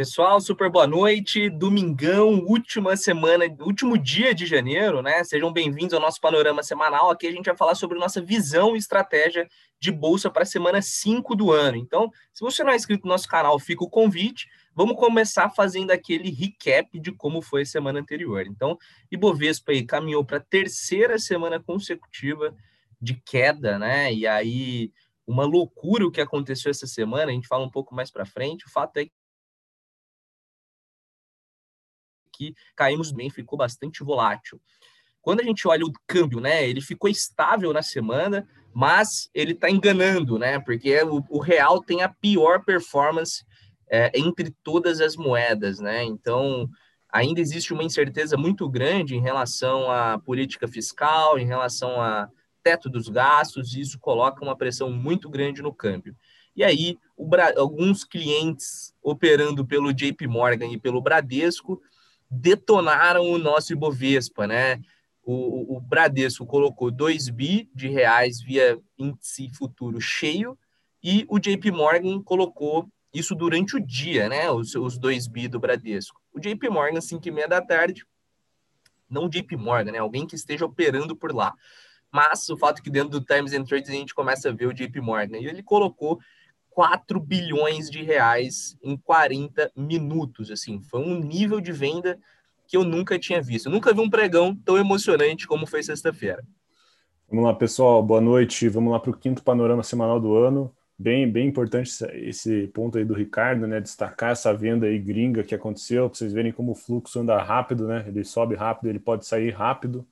Pessoal, super boa noite. Domingão, última semana, último dia de janeiro, né? Sejam bem-vindos ao nosso panorama semanal. Aqui a gente vai falar sobre nossa visão e estratégia de bolsa para a semana 5 do ano. Então, se você não é inscrito no nosso canal, fica o convite. Vamos começar fazendo aquele recap de como foi a semana anterior. Então, Ibovespa aí caminhou para a terceira semana consecutiva de queda, né? E aí, uma loucura o que aconteceu essa semana, a gente fala um pouco mais para frente. O fato é que caímos bem, ficou bastante volátil. Quando a gente olha o câmbio, né, ele ficou estável na semana, mas ele está enganando, né, porque o, o, real tem a pior performance é, entre todas as moedas, né, então ainda existe uma incerteza muito grande em relação à política fiscal, em relação a teto dos gastos, e isso coloca uma pressão muito grande no câmbio. E aí, alguns clientes operando pelo JP Morgan e pelo Bradesco detonaram o nosso Ibovespa, né? O, o Bradesco colocou 2 bi de reais via índice futuro cheio e o JP Morgan colocou isso durante o dia, né? Os, os 2 bi do Bradesco. O JP Morgan, 5 e meia da tarde, não o JP Morgan, né? Alguém que esteja operando por lá. Mas o fato é que dentro do Times and Trades a gente começa a ver o JP Morgan. E ele colocou 4 bilhões de reais em 40 minutos. Assim, foi um nível de venda que eu nunca tinha visto. Eu nunca vi um pregão tão emocionante como foi sexta-feira. Vamos lá, pessoal. Boa noite. Vamos lá para o quinto panorama semanal do ano. Bem, bem importante esse ponto aí do Ricardo, né? Destacar essa venda aí gringa que aconteceu, para vocês verem como o fluxo anda rápido, né? Ele sobe rápido, ele pode sair rápido.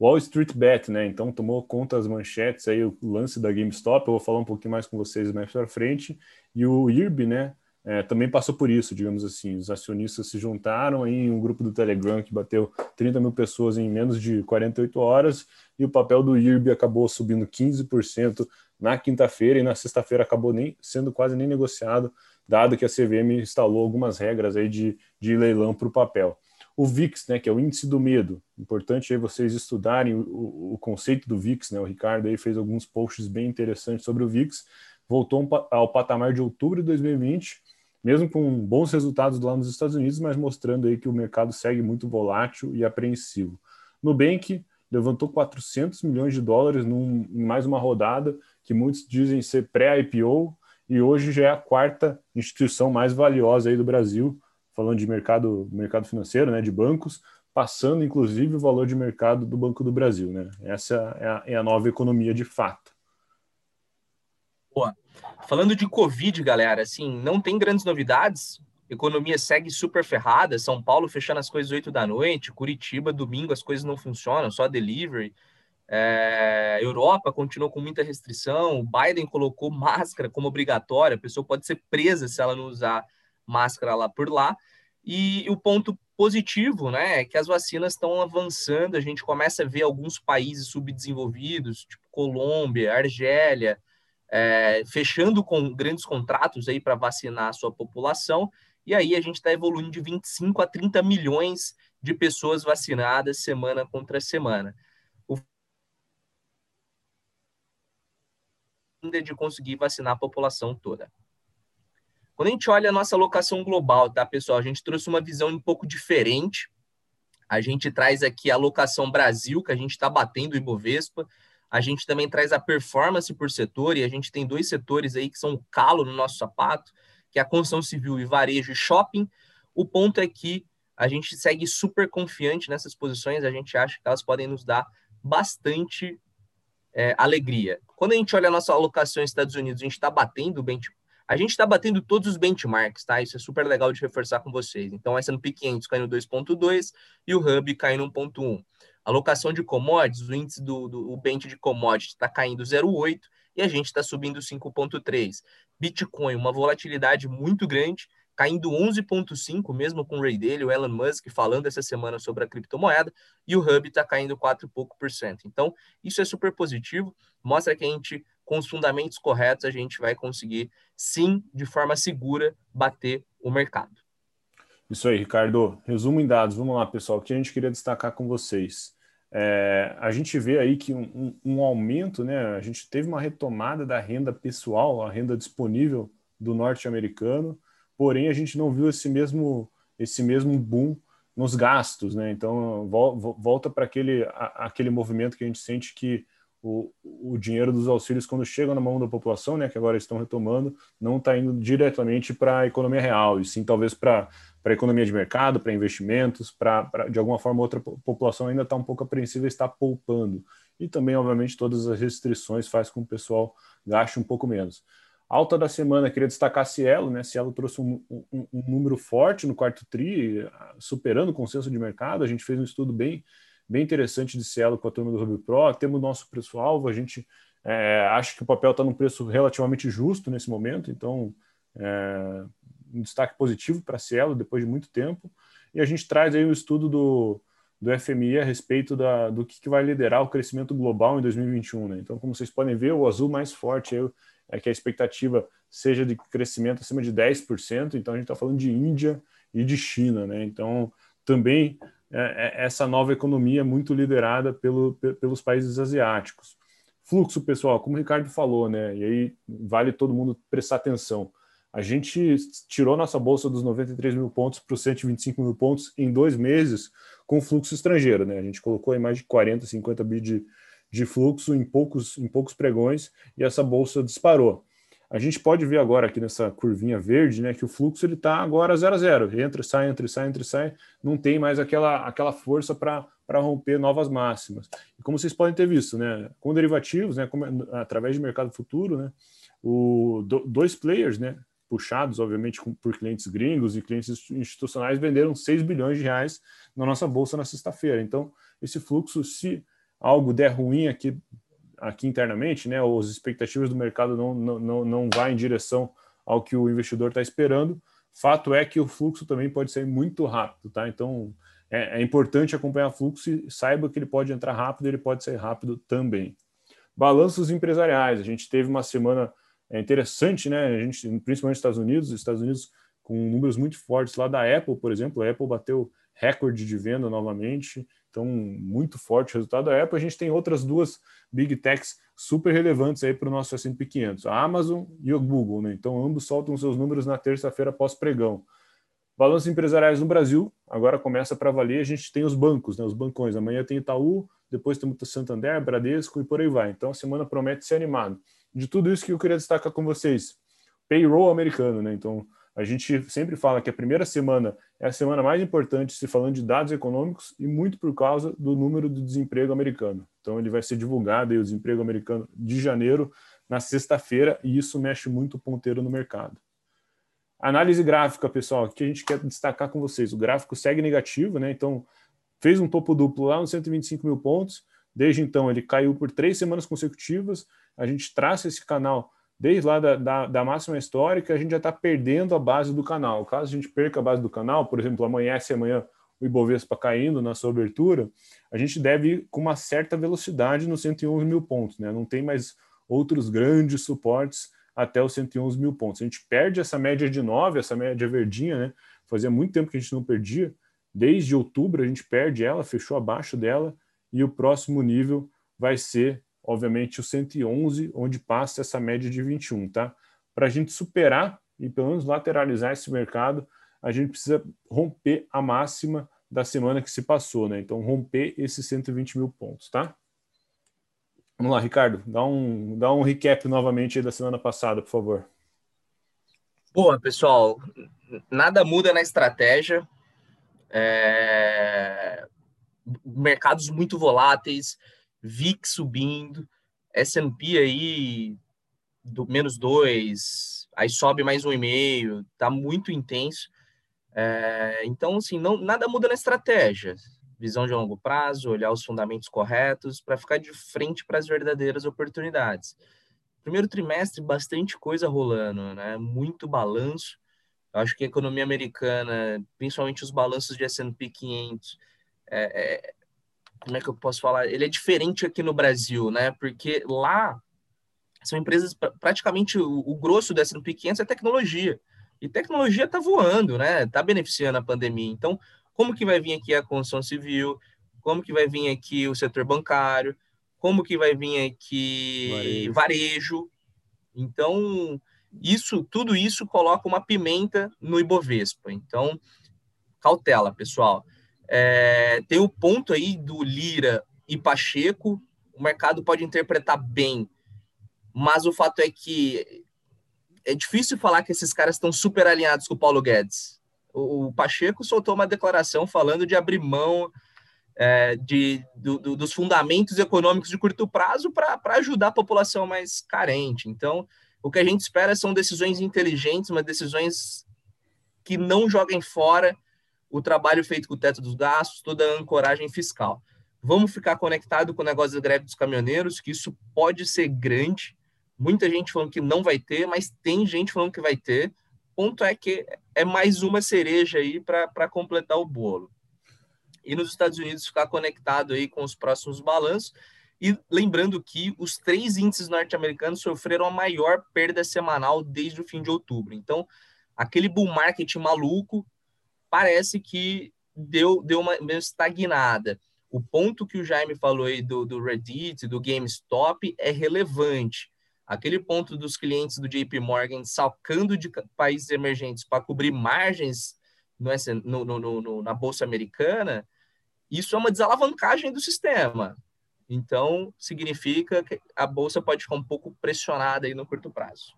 Wall Street Bet, né? Então tomou conta as manchetes aí, o lance da GameStop. Eu vou falar um pouquinho mais com vocês mais para frente. E o IRB, né? É, também passou por isso, digamos assim. Os acionistas se juntaram em um grupo do Telegram que bateu 30 mil pessoas em menos de 48 horas e o papel do IRB acabou subindo 15% na quinta-feira e na sexta-feira acabou nem sendo quase nem negociado, dado que a CVM instalou algumas regras aí de, de leilão para o papel o VIX, né, que é o índice do medo. Importante aí vocês estudarem o, o, conceito do VIX, né? O Ricardo aí fez alguns posts bem interessantes sobre o VIX. Voltou ao patamar de outubro de 2020, mesmo com bons resultados lá nos Estados Unidos, mas mostrando aí que o mercado segue muito volátil e apreensivo. Nubank levantou 400 milhões de dólares num, em mais uma rodada que muitos dizem ser pré-IPO e hoje já é a quarta instituição mais valiosa aí do Brasil, falando de mercado, mercado financeiro, né, de bancos, passando inclusive o valor de mercado do Banco do Brasil. Né? Essa é a, é a nova economia de fato. Boa. Falando de Covid, galera, assim, não tem grandes novidades. economia segue super ferrada. São Paulo fechando as coisas 8 da noite, Curitiba, domingo, as coisas não funcionam, só delivery. É, Europa continuou com muita restrição. O Biden colocou máscara como obrigatória. A pessoa pode ser presa se ela não usar máscara lá por lá. E o ponto positivo, né, é que as vacinas estão avançando. A gente começa a ver alguns países subdesenvolvidos, tipo Colômbia, Argélia, é, fechando com grandes contratos aí para vacinar a sua população. E aí a gente está evoluindo de 25 a 30 milhões de pessoas vacinadas semana contra semana. O de conseguir vacinar a população toda. Quando a gente olha a nossa alocação global, tá, pessoal? A gente trouxe uma visão um pouco diferente. A gente traz aqui a alocação Brasil, que a gente está batendo o Ibovespa. A gente também traz a performance por setor, e a gente tem dois setores aí que são o calo no nosso sapato, que é a construção civil e varejo e shopping. O ponto é que a gente segue super confiante nessas posições, a gente acha que elas podem nos dar bastante é, alegria. Quando a gente olha a nossa alocação nos Estados Unidos, a gente está batendo o a gente está batendo todos os benchmarks, tá? Isso é super legal de reforçar com vocês. Então, essa no P500 caindo 2,2 e o Hub caindo 1,1. Alocação de commodities, o índice do, do o bench de commodities está caindo 0,8 e a gente está subindo 5,3. Bitcoin, uma volatilidade muito grande, caindo 11,5, mesmo com o Ray Daley, o Elon Musk falando essa semana sobre a criptomoeda, e o Hub está caindo 4 pouco por cento. Então, isso é super positivo, mostra que a gente com os fundamentos corretos, a gente vai conseguir, sim, de forma segura, bater o mercado. Isso aí, Ricardo. Resumo em dados. Vamos lá, pessoal. O que a gente queria destacar com vocês? É, a gente vê aí que um, um, um, aumento, né? A gente teve uma retomada da renda pessoal, a renda disponível do norte-americano. porém a gente não viu esse mesmo, esse mesmo boom nos gastos, né? Então volta para aquele, aquele movimento que a gente sente que o, o dinheiro dos auxílios, quando chega na mão da população, né, que agora estão retomando, não está indo diretamente para a economia real, e sim talvez para a economia de mercado, para investimentos, para de alguma forma outra população ainda está um pouco apreensiva e está poupando. E também, obviamente, todas as restrições faz com que o pessoal gaste um pouco menos. Alta da semana, queria destacar Cielo, né? Cielo trouxe um, um, um, número forte no quarto TRI, superando o consenso de mercado. A gente fez um estudo bem, bem interessante de Cielo com a turma do Ruby Pro. Temos o nosso preço-alvo, a gente é, acha que o papel está num preço relativamente justo nesse momento, então é, um destaque positivo para Cielo depois de muito tempo. E a gente traz aí o um estudo do, do FMI a respeito da, do que, que vai liderar o crescimento global em 2021. Né? Então, como vocês podem ver, o azul mais forte é é que a expectativa seja de crescimento acima de 10%, então a gente está falando de Índia e de China, né? Então, também essa nova economia é muito liderada pelo, pelos países asiáticos. Fluxo, pessoal, como o Ricardo falou, né? E aí vale todo mundo prestar atenção. A gente tirou nossa bolsa dos 93 mil pontos para os 125 mil pontos em dois meses com fluxo estrangeiro, né? A gente colocou aí mais de 40, 50 bi de, de fluxo em poucos, em poucos pregões e essa bolsa disparou. A gente pode ver agora aqui nessa curvinha verde, né, que o fluxo ele está agora zero a zero, entra, sai, entra, sai, entra, sai, não tem mais aquela, aquela força para romper novas máximas. E como vocês podem ter visto, né, com derivativos, né, como, através de mercado futuro, né, o, do, dois players, né, puxados, obviamente, com, por clientes gringos e clientes institucionais, venderam 6 bilhões de reais na nossa bolsa na sexta-feira. Então, esse fluxo, se algo der ruim aqui, aqui internamente, né, ou as expectativas do mercado não, não, não, vai em direção ao que o investidor está esperando, fato é que o fluxo também pode ser muito rápido, tá? Então é, é, importante acompanhar o fluxo e saiba que ele pode entrar rápido, ele pode sair rápido também. Balanços empresariais, a gente teve uma semana é, interessante, né? A gente, principalmente nos Estados Unidos, os Estados Unidos com números muito fortes lá da Apple, por exemplo, a Apple bateu recorde de venda novamente, então, muito forte o resultado da Apple. A gente tem outras duas big techs super relevantes aí para o nosso S&P 500, a Amazon e o Google. Né? Então, ambos soltam seus números na terça-feira pós-pregão. Balanços empresariais no Brasil, agora começa para valer. A gente tem os bancos, né? os bancões. Amanhã tem Itaú, depois temos Santander, Bradesco e por aí vai. Então, a semana promete ser animada. De tudo isso que eu queria destacar com vocês, payroll americano, né? Então, a gente sempre fala que a primeira semana é a semana mais importante se falando de dados econômicos e muito por causa do número do desemprego americano. Então ele vai ser divulgado aí, o desemprego americano de janeiro na sexta-feira e isso mexe muito o ponteiro no mercado. Análise gráfica, pessoal, que a gente quer destacar com vocês. O gráfico segue negativo, né? Então fez um topo duplo lá nos 125 mil pontos. Desde então ele caiu por três semanas consecutivas. A gente traça esse canal desde lá da, da, da, máxima histórica, a gente já está perdendo a base do canal. Caso a gente perca a base do canal, por exemplo, amanhece amanhã o Ibovespa caindo na sua abertura, a gente deve ir com uma certa velocidade nos 111 mil pontos, né? Não tem mais outros grandes suportes até os 111 mil pontos. A gente perde essa média de 9, essa média verdinha, né? Fazia muito tempo que a gente não perdia. Desde outubro a gente perde ela, fechou abaixo dela, e o próximo nível vai ser obviamente, o 111, onde passa essa média de 21, tá? Para a gente superar e pelo menos lateralizar esse mercado, a gente precisa romper a máxima da semana que se passou, né? Então, romper esses 120 mil pontos, tá? Vamos lá, Ricardo, dá um, dá um recap novamente da semana passada, por favor. Boa, pessoal. Nada muda na estratégia. É... Mercados muito voláteis, VIX subindo, S&P aí do menos dois, aí sobe mais um e meio, tá muito intenso. É, então, assim, não, nada muda na estratégia. Visão de longo prazo, olhar os fundamentos corretos para ficar de frente para as verdadeiras oportunidades. Primeiro trimestre, bastante coisa rolando, né? Muito balanço. Eu acho que a economia americana, principalmente os balanços de S&P 500, é, é, como é que eu posso falar? Ele é diferente aqui no Brasil, né? Porque lá são empresas, praticamente o, o grosso do S&P 500 é tecnologia. E tecnologia está voando, né? Está beneficiando a pandemia. Então, como que vai vir aqui a construção civil? Como que vai vir aqui o setor bancário? Como que vai vir aqui varejo? varejo? Então, Isso, tudo isso coloca uma pimenta no Ibovespa. Então, cautela, pessoal. É, tem o ponto aí do Lira e Pacheco, o mercado pode interpretar bem, mas o fato é que é difícil falar que esses caras estão super alinhados com o Paulo Guedes. O, Pacheco soltou uma declaração falando de abrir mão é, de, do, do, dos fundamentos econômicos de curto prazo para ajudar a população mais carente. Então, o que a gente espera são decisões inteligentes, mas decisões que não joguem fora o trabalho feito com o teto dos gastos, toda a ancoragem fiscal. Vamos ficar conectado com o negócio da greve dos caminhoneiros, que isso pode ser grande. Muita gente falando que não vai ter, mas tem gente falando que vai ter. Ponto é que é mais uma cereja aí para completar o bolo. E nos Estados Unidos ficar conectado aí com os próximos balanços. E lembrando que os três índices norte-americanos sofreram a maior perda semanal desde o fim de outubro. Então, aquele bull market maluco parece que deu, deu uma meio estagnada. O ponto que o Jaime falou aí do, do Reddit, do GameStop, é relevante. Aquele ponto dos clientes do JP Morgan salcando de países emergentes para cobrir margens no, no, no, na Bolsa Americana, isso é uma desalavancagem do sistema. Então, significa que a Bolsa pode ficar um pouco pressionada aí no curto prazo.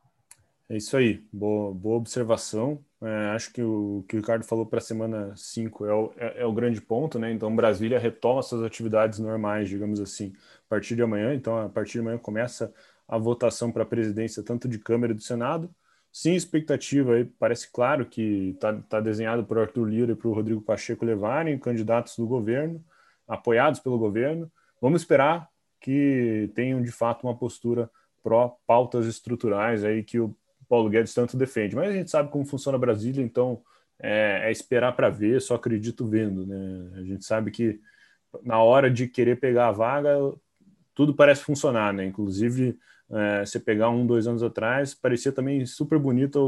É isso aí, boa, boa observação. É, acho que o que o Ricardo falou para a semana 5 é o, é, é, o grande ponto, né? Então, Brasília retoma suas atividades normais, digamos assim, a partir de amanhã. Então, a partir de amanhã começa a votação para a presidência, tanto de Câmara e do Senado. Sim, expectativa aí, parece claro que está tá desenhado o Arthur Lira e para o Rodrigo Pacheco levarem candidatos do governo, apoiados pelo governo. Vamos esperar que tenham de fato uma postura pró pautas estruturais aí que o Paulo Guedes tanto defende. Mas a gente sabe como funciona Brasília, então é, é esperar para ver, só acredito vendo. Né? A gente sabe que na hora de querer pegar a vaga, tudo parece funcionar, né? Inclusive, é, você pegar um, dois anos atrás, parecia também super bonita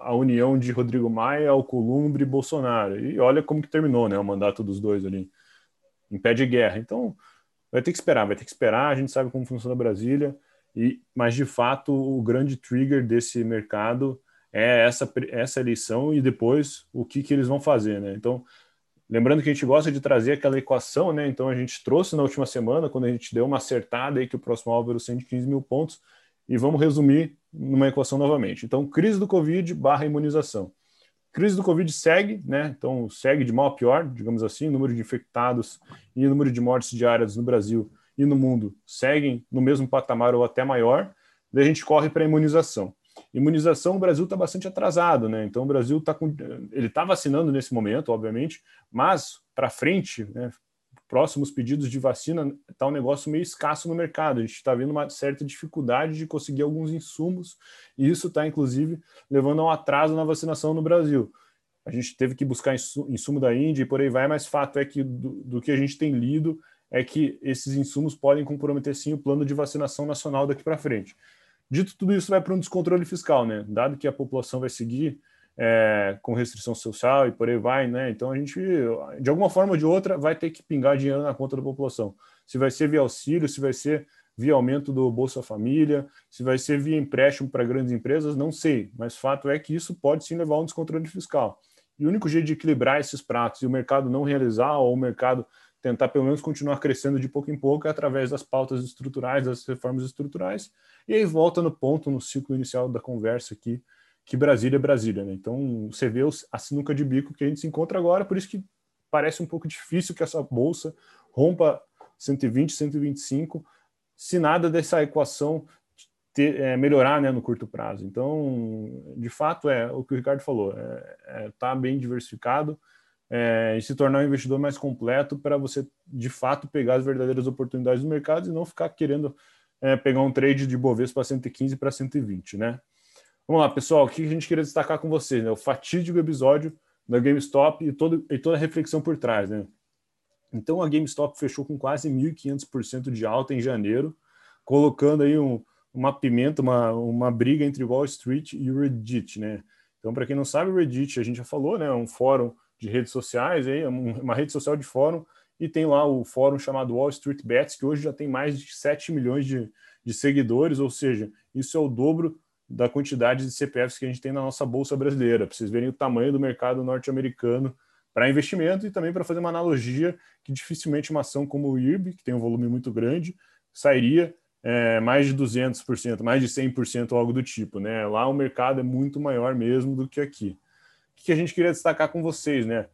a, união de Rodrigo Maia, Alcolumbre e Bolsonaro. E olha como que terminou, né? O mandato dos dois ali, em pé de guerra. Então, vai ter que esperar, vai ter que esperar. A gente sabe como funciona Brasília. E, mas de fato o grande trigger desse mercado é essa, essa eleição e depois o que, que eles vão fazer, né? Então, lembrando que a gente gosta de trazer aquela equação, né? Então a gente trouxe na última semana, quando a gente deu uma acertada aí que o próximo alvo era os 115 mil pontos, e vamos resumir numa equação novamente. Então, crise do Covid barra imunização. Crise do Covid segue, né? Então, segue de mal a pior, digamos assim, número de infectados e número de mortes diárias no Brasil e no mundo seguem no mesmo patamar ou até maior, daí a gente corre para a imunização. Imunização, o Brasil está bastante atrasado, né? Então o Brasil está com. Ele está vacinando nesse momento, obviamente, mas para frente, né? Próximos pedidos de vacina, está um negócio meio escasso no mercado. A gente está vendo uma certa dificuldade de conseguir alguns insumos, e isso está, inclusive, levando a um atraso na vacinação no Brasil. A gente teve que buscar insumo da Índia e por aí vai, mas fato é que do, do que a gente tem lido, é que esses insumos podem comprometer sim o plano de vacinação nacional daqui para frente. Dito tudo isso, vai para um descontrole fiscal, né? Dado que a população vai seguir é, com restrição social e por aí vai, né? Então a gente, de alguma forma ou de outra, vai ter que pingar dinheiro na conta da população. Se vai ser via auxílio, se vai ser via aumento do Bolsa Família, se vai ser via empréstimo para grandes empresas, não sei. Mas fato é que isso pode sim levar a um descontrole fiscal. E o único jeito de equilibrar esses pratos e o mercado não realizar, ou o mercado tentar pelo menos continuar crescendo de pouco em pouco através das pautas estruturais, das reformas estruturais, e aí volta no ponto, no ciclo inicial da conversa aqui, que Brasília é Brasília, né? Então você vê a sinuca de bico que a gente se encontra agora, por isso que parece um pouco difícil que essa bolsa rompa 120, 125, se nada dessa equação ter, é, melhorar né, no curto prazo. Então, de fato, é o que o Ricardo falou, é, é tá bem diversificado, é, e se tornar um investidor mais completo para você, de fato, pegar as verdadeiras oportunidades do mercado e não ficar querendo é, pegar um trade de Bovespa para 115 para 120, né? Vamos lá, pessoal, o que a gente queria destacar com vocês, né? O fatídico episódio da GameStop e, todo, e toda a reflexão por trás, né? Então, a GameStop fechou com quase 1.500% de alta em janeiro, colocando aí um, uma pimenta, uma, uma briga entre Wall Street e o Reddit, né? Então, para quem não sabe, o Reddit, a gente já falou, né? É um fórum de redes sociais, aí, uma rede social de fórum, e tem lá o fórum chamado Wall Street Bets, que hoje já tem mais de 7 milhões de, de seguidores, ou seja, isso é o dobro da quantidade de CPFs que a gente tem na nossa bolsa brasileira, para vocês verem o tamanho do mercado norte-americano para investimento e também para fazer uma analogia que dificilmente uma ação como o IRB, que tem um volume muito grande, sairia é, mais de 200%, mais de 100% ou algo do tipo. Né? Lá o mercado é muito maior mesmo do que aqui. Que a gente queria destacar com vocês? Né?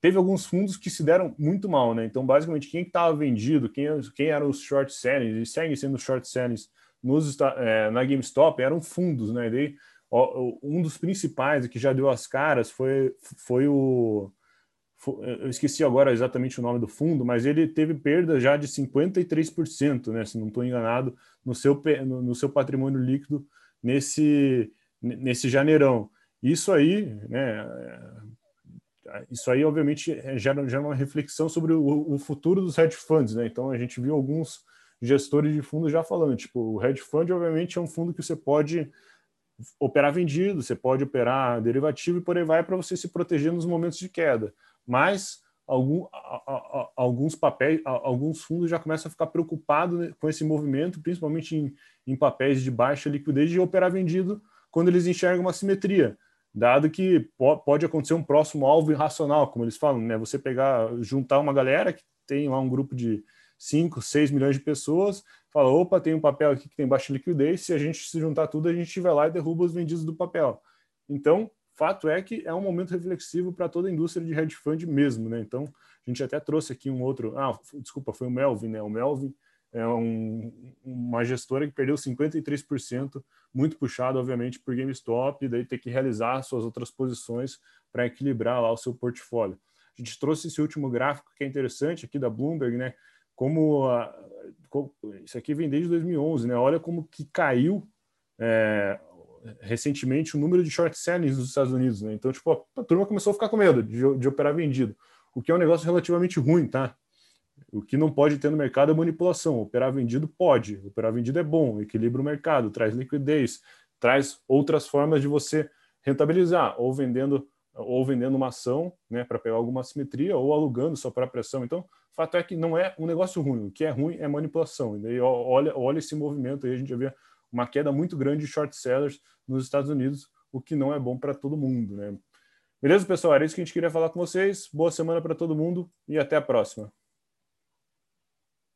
Teve alguns fundos que se deram muito mal. Né? Então, basicamente, quem estava vendido, quem, quem eram os short sellings, e seguem sendo short sellings nos, é, na GameStop, eram fundos. Né? daí, ó, um dos principais que já deu as caras foi, foi o eu esqueci agora exatamente o nome do fundo, mas ele teve perda já de 53%, né, se não estou enganado, no seu, no, seu patrimônio líquido nesse, nesse janeirão. Isso aí, né, isso aí obviamente gera, gera uma reflexão sobre o, o, futuro dos hedge funds, né? Então a gente viu alguns gestores de fundos já falando, tipo, o hedge fund obviamente é um fundo que você pode operar vendido, você pode operar derivativo e por aí vai para você se proteger nos momentos de queda mas algum, a, a, alguns papéis, a, alguns fundos já começam a ficar preocupados com esse movimento, principalmente em, em papéis de baixa liquidez, de operar vendido quando eles enxergam uma simetria, dado que po pode acontecer um próximo alvo irracional, como eles falam, né? Você pegar, juntar uma galera que tem lá um grupo de 5, 6 milhões de pessoas, fala, opa, tem um papel aqui que tem baixa liquidez, se a gente se juntar tudo, a gente vai lá e derruba os vendidos do papel. Então, fato é que é um momento reflexivo para toda a indústria de hedge fund mesmo, né? Então, a gente até trouxe aqui um outro, ah, desculpa, foi o Melvin, né? O Melvin é um, uma gestora que perdeu 53%, muito puxado, obviamente, por GameStop, e daí ter que realizar suas outras posições para equilibrar lá o seu portfólio. A gente trouxe esse último gráfico que é interessante aqui da Bloomberg, né? Como, a, como isso aqui vem desde 2011, né? Olha como que caiu é, recentemente o número de short sellings nos Estados Unidos, né? Então, tipo, a turma começou a ficar com medo de, de operar vendido, o que é um negócio relativamente ruim, tá? O que não pode ter no mercado é manipulação. Operar vendido pode. Operar vendido é bom, equilibra o mercado, traz liquidez, traz outras formas de você rentabilizar, ou vendendo ou vendendo uma ação, né, para pegar alguma simetria, ou alugando sua própria ação. Então, o fato é que não é um negócio ruim. O que é ruim é manipulação. E daí olha, olha esse movimento aí, a gente vê uma queda muito grande de short sellers nos Estados Unidos, o que não é bom para todo mundo, né? Beleza, pessoal? Era isso que a gente queria falar com vocês. Boa semana para todo mundo e até a próxima.